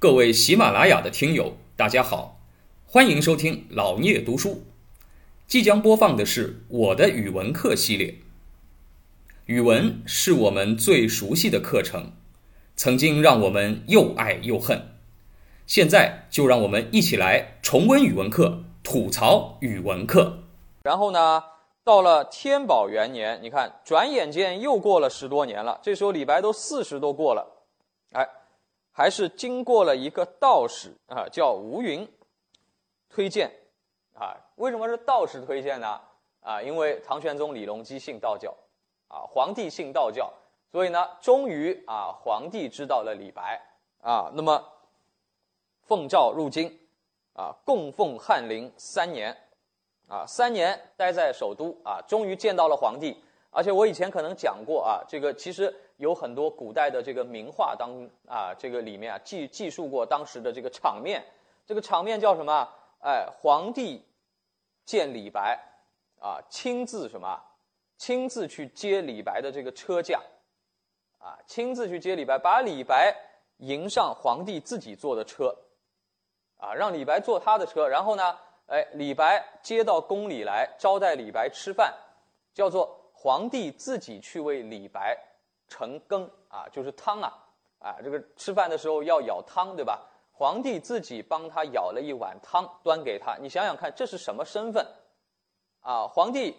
各位喜马拉雅的听友，大家好，欢迎收听老聂读书。即将播放的是我的语文课系列。语文是我们最熟悉的课程，曾经让我们又爱又恨。现在就让我们一起来重温语文课，吐槽语文课。然后呢，到了天宝元年，你看，转眼间又过了十多年了。这时候李白都四十多过了，哎，还是经过了一个道士啊，叫吴云推荐啊。为什么是道士推荐呢？啊，因为唐玄宗李隆基信道教。啊，皇帝信道教，所以呢，终于啊，皇帝知道了李白啊，那么奉诏入京，啊，供奉翰林三年，啊，三年待在首都啊，终于见到了皇帝。而且我以前可能讲过啊，这个其实有很多古代的这个名画当啊，这个里面啊记记述过当时的这个场面，这个场面叫什么？哎，皇帝见李白啊，亲自什么？亲自去接李白的这个车驾，啊，亲自去接李白，把李白迎上皇帝自己坐的车，啊，让李白坐他的车，然后呢，哎，李白接到宫里来招待李白吃饭，叫做皇帝自己去为李白盛羹啊，就是汤啊，啊，这个吃饭的时候要舀汤，对吧？皇帝自己帮他舀了一碗汤端给他，你想想看，这是什么身份？啊，皇帝。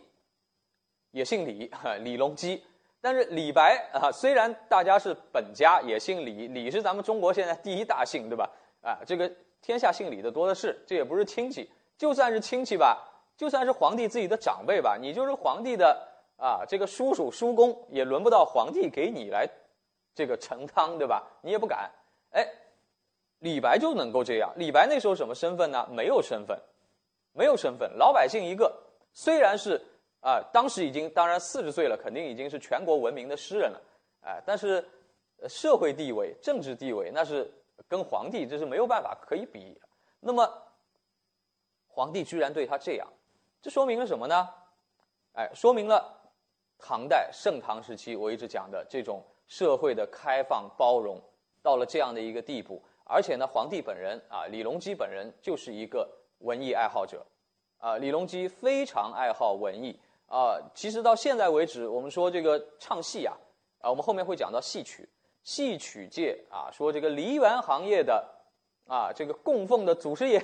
也姓李，李隆基。但是李白啊，虽然大家是本家，也姓李，李是咱们中国现在第一大姓，对吧？啊，这个天下姓李的多的是，这也不是亲戚。就算是亲戚吧，就算是皇帝自己的长辈吧，你就是皇帝的啊，这个叔叔叔公，也轮不到皇帝给你来这个盛汤，对吧？你也不敢。哎，李白就能够这样。李白那时候什么身份呢？没有身份，没有身份，老百姓一个。虽然是。啊，当时已经当然四十岁了，肯定已经是全国闻名的诗人了，哎，但是社会地位、政治地位那是跟皇帝这是没有办法可以比。那么皇帝居然对他这样，这说明了什么呢？哎，说明了唐代盛唐时期我一直讲的这种社会的开放包容到了这样的一个地步，而且呢，皇帝本人啊，李隆基本人就是一个文艺爱好者，啊，李隆基非常爱好文艺。啊，其实到现在为止，我们说这个唱戏啊，啊，我们后面会讲到戏曲，戏曲界啊，说这个梨园行业的啊，这个供奉的祖师爷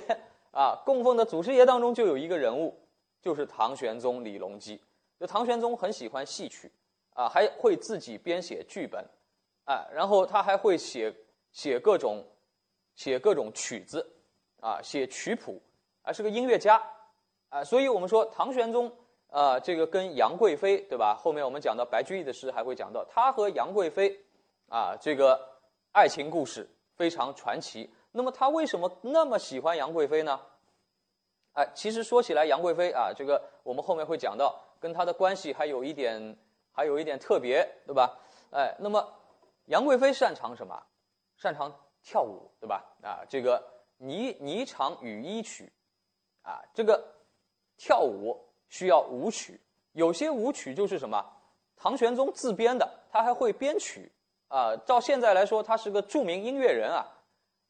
啊，供奉的祖师爷当中就有一个人物，就是唐玄宗李隆基。就唐玄宗很喜欢戏曲啊，还会自己编写剧本，啊，然后他还会写写各种写各种曲子啊，写曲谱啊，是个音乐家啊，所以我们说唐玄宗。啊，这个跟杨贵妃对吧？后面我们讲到白居易的诗，还会讲到他和杨贵妃，啊，这个爱情故事非常传奇。那么他为什么那么喜欢杨贵妃呢？哎，其实说起来，杨贵妃啊，这个我们后面会讲到，跟他的关系还有一点，还有一点特别，对吧？哎，那么杨贵妃擅长什么？擅长跳舞，对吧？啊，这个霓霓裳羽衣曲，啊，这个跳舞。需要舞曲，有些舞曲就是什么，唐玄宗自编的，他还会编曲啊。照现在来说，他是个著名音乐人啊，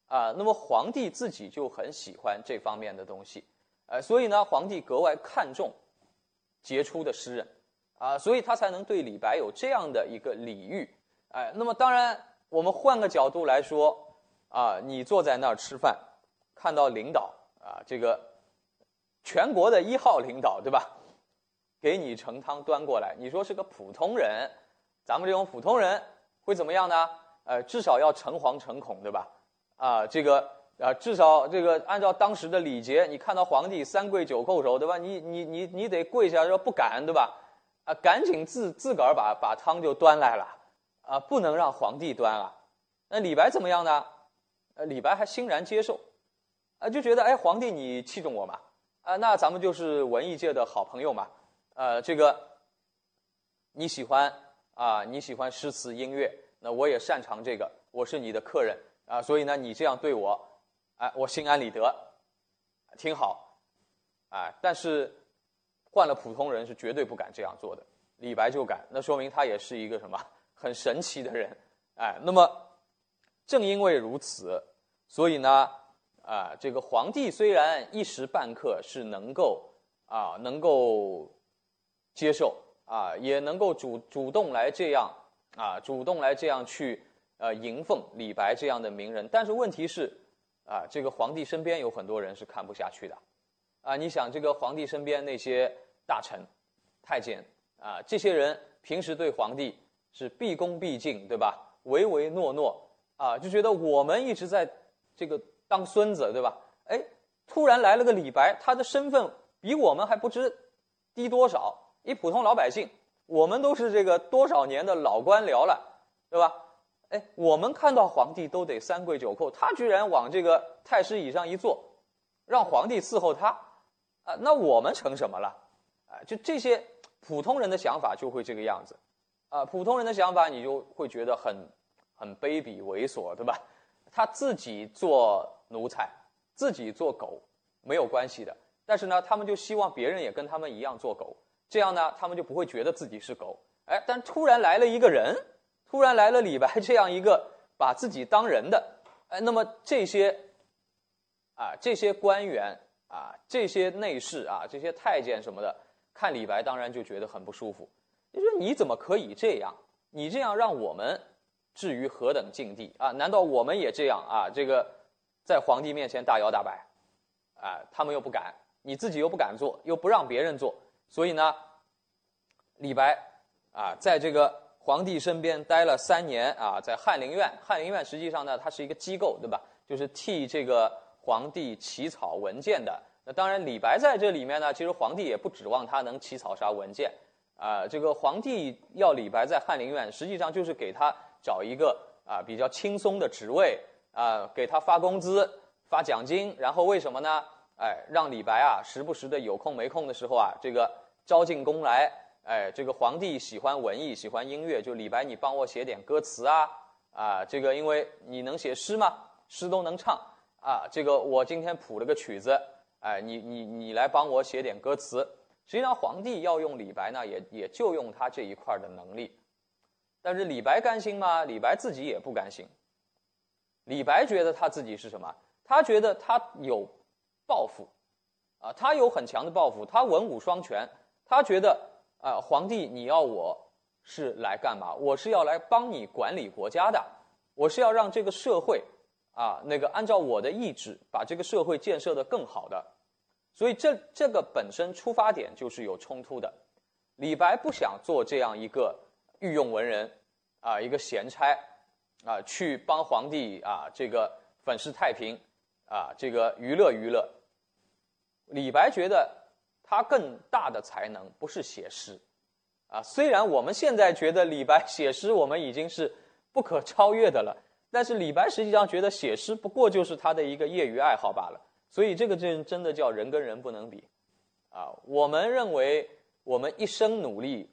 啊，那么皇帝自己就很喜欢这方面的东西，呃，所以呢，皇帝格外看重杰出的诗人啊，所以他才能对李白有这样的一个礼遇。哎，那么当然，我们换个角度来说啊，你坐在那儿吃饭，看到领导啊，这个。全国的一号领导，对吧？给你盛汤端过来，你说是个普通人，咱们这种普通人会怎么样呢？呃，至少要诚惶诚恐，对吧？啊，这个啊，至少这个按照当时的礼节，你看到皇帝三跪九叩首，对吧？你你你你得跪下说不敢，对吧？啊，赶紧自自个儿把把汤就端来了，啊，不能让皇帝端啊。那李白怎么样呢？呃，李白还欣然接受，啊，就觉得哎，皇帝你器重我嘛。啊，那咱们就是文艺界的好朋友嘛，呃，这个你喜欢啊，你喜欢诗词音乐，那我也擅长这个，我是你的客人啊，所以呢，你这样对我，哎，我心安理得，挺好，哎，但是换了普通人是绝对不敢这样做的，李白就敢，那说明他也是一个什么很神奇的人，哎，那么正因为如此，所以呢，啊，这个皇帝虽然一时半刻是能够啊，能够接受啊，也能够主主动来这样啊，主动来这样去呃迎奉李白这样的名人，但是问题是啊，这个皇帝身边有很多人是看不下去的啊。你想，这个皇帝身边那些大臣、太监啊，这些人平时对皇帝是毕恭毕敬，对吧？唯唯诺诺啊，就觉得我们一直在。这个当孙子对吧？哎，突然来了个李白，他的身份比我们还不知低多少，一普通老百姓，我们都是这个多少年的老官僚了，对吧？哎，我们看到皇帝都得三跪九叩，他居然往这个太师椅上一坐，让皇帝伺候他，啊，那我们成什么了？啊，就这些普通人的想法就会这个样子，啊，普通人的想法你就会觉得很很卑鄙猥琐，对吧？他自己做奴才，自己做狗没有关系的，但是呢，他们就希望别人也跟他们一样做狗，这样呢，他们就不会觉得自己是狗。哎，但突然来了一个人，突然来了李白 这样一个把自己当人的，哎，那么这些啊，这些官员啊，这些内侍啊，这些太监什么的，看李白当然就觉得很不舒服。你说你怎么可以这样？你这样让我们。置于何等境地啊？难道我们也这样啊？这个在皇帝面前大摇大摆，啊，他们又不敢，你自己又不敢做，又不让别人做，所以呢，李白啊，在这个皇帝身边待了三年啊，在翰林院，翰林院实际上呢，它是一个机构，对吧？就是替这个皇帝起草文件的。那当然，李白在这里面呢，其实皇帝也不指望他能起草啥文件啊。这个皇帝要李白在翰林院，实际上就是给他。找一个啊比较轻松的职位啊，给他发工资、发奖金，然后为什么呢？哎，让李白啊时不时的有空没空的时候啊，这个招进宫来。哎，这个皇帝喜欢文艺，喜欢音乐，就李白你帮我写点歌词啊啊，这个因为你能写诗吗？诗都能唱啊。这个我今天谱了个曲子，哎，你你你来帮我写点歌词。实际上，皇帝要用李白呢，也也就用他这一块的能力。但是李白甘心吗？李白自己也不甘心。李白觉得他自己是什么？他觉得他有抱负，啊，他有很强的抱负。他文武双全，他觉得啊，皇帝你要我是来干嘛？我是要来帮你管理国家的，我是要让这个社会啊，那个按照我的意志把这个社会建设的更好的。所以这这个本身出发点就是有冲突的。李白不想做这样一个。御用文人，啊，一个闲差，啊，去帮皇帝啊，这个粉饰太平，啊，这个娱乐娱乐。李白觉得他更大的才能不是写诗，啊，虽然我们现在觉得李白写诗我们已经是不可超越的了，但是李白实际上觉得写诗不过就是他的一个业余爱好罢了。所以这个真真的叫人跟人不能比，啊，我们认为我们一生努力，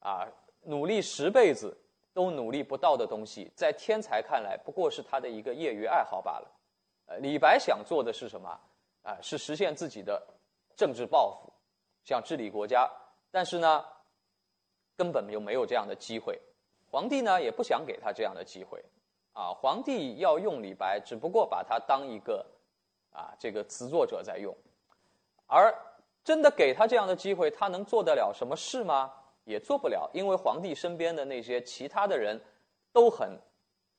啊。努力十辈子都努力不到的东西，在天才看来不过是他的一个业余爱好罢了。呃，李白想做的是什么？啊，是实现自己的政治抱负，想治理国家。但是呢，根本就没有这样的机会。皇帝呢，也不想给他这样的机会。啊，皇帝要用李白，只不过把他当一个啊这个词作者在用。而真的给他这样的机会，他能做得了什么事吗？也做不了，因为皇帝身边的那些其他的人，都很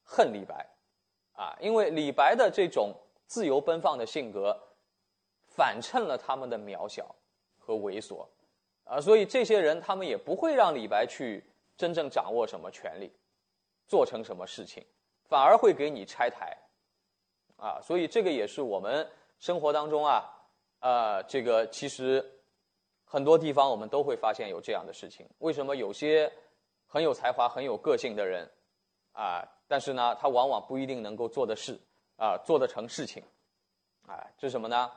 恨李白，啊，因为李白的这种自由奔放的性格，反衬了他们的渺小和猥琐，啊，所以这些人他们也不会让李白去真正掌握什么权力，做成什么事情，反而会给你拆台，啊，所以这个也是我们生活当中啊，呃，这个其实。很多地方我们都会发现有这样的事情。为什么有些很有才华、很有个性的人，啊，但是呢，他往往不一定能够做的事，啊，做得成事情，啊，这是什么呢？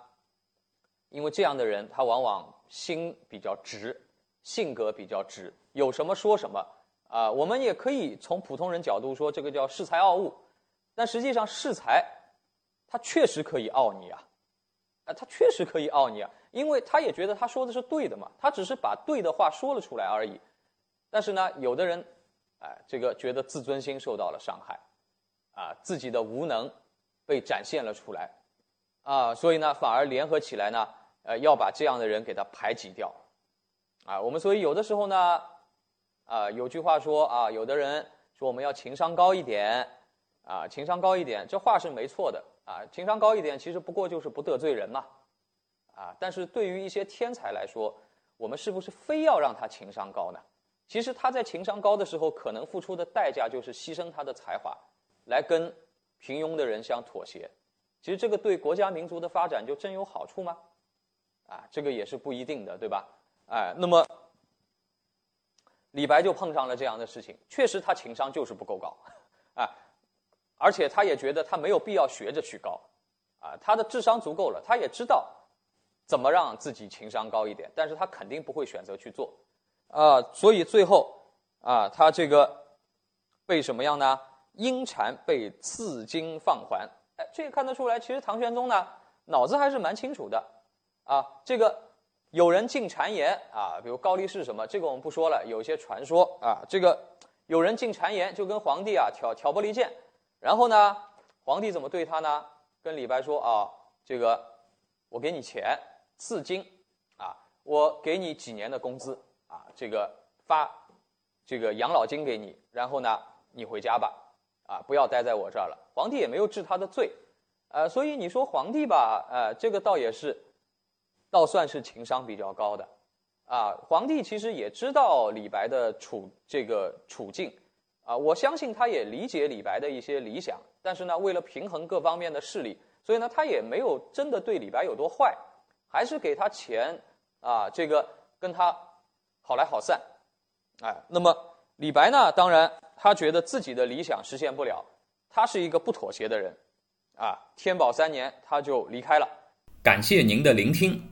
因为这样的人，他往往心比较直，性格比较直，有什么说什么，啊，我们也可以从普通人角度说，这个叫恃才傲物。但实际上，恃才，他确实可以傲你啊。啊，他确实可以傲你啊，因为他也觉得他说的是对的嘛，他只是把对的话说了出来而已。但是呢，有的人，哎，这个觉得自尊心受到了伤害，啊，自己的无能，被展现了出来，啊，所以呢，反而联合起来呢，呃，要把这样的人给他排挤掉，啊，我们所以有的时候呢，啊，有句话说啊，有的人说我们要情商高一点，啊，情商高一点，这话是没错的，啊，情商高一点其实不过就是不得罪人嘛，啊，但是对于一些天才来说，我们是不是非要让他情商高呢？其实他在情商高的时候，可能付出的代价就是牺牲他的才华，来跟平庸的人相妥协。其实这个对国家民族的发展就真有好处吗？啊，这个也是不一定的，对吧？哎，那么李白就碰上了这样的事情，确实他情商就是不够高，啊，而且他也觉得他没有必要学着去高，啊，他的智商足够了，他也知道怎么让自己情商高一点，但是他肯定不会选择去做。啊，所以最后啊，他这个被什么样呢？阴蝉被赐金放还。哎，这也看得出来，其实唐玄宗呢脑子还是蛮清楚的。啊，这个有人进谗言啊，比如高力士什么，这个我们不说了。有一些传说啊，这个有人进谗言，就跟皇帝啊挑挑拨离间。然后呢，皇帝怎么对他呢？跟李白说啊，这个我给你钱赐金啊，我给你几年的工资。啊，这个发这个养老金给你，然后呢，你回家吧，啊，不要待在我这儿了。皇帝也没有治他的罪，呃，所以你说皇帝吧，呃，这个倒也是，倒算是情商比较高的，啊，皇帝其实也知道李白的处这个处境，啊，我相信他也理解李白的一些理想，但是呢，为了平衡各方面的势力，所以呢，他也没有真的对李白有多坏，还是给他钱，啊，这个跟他。好来好散，哎，那么李白呢？当然，他觉得自己的理想实现不了，他是一个不妥协的人，啊，天宝三年他就离开了。感谢您的聆听，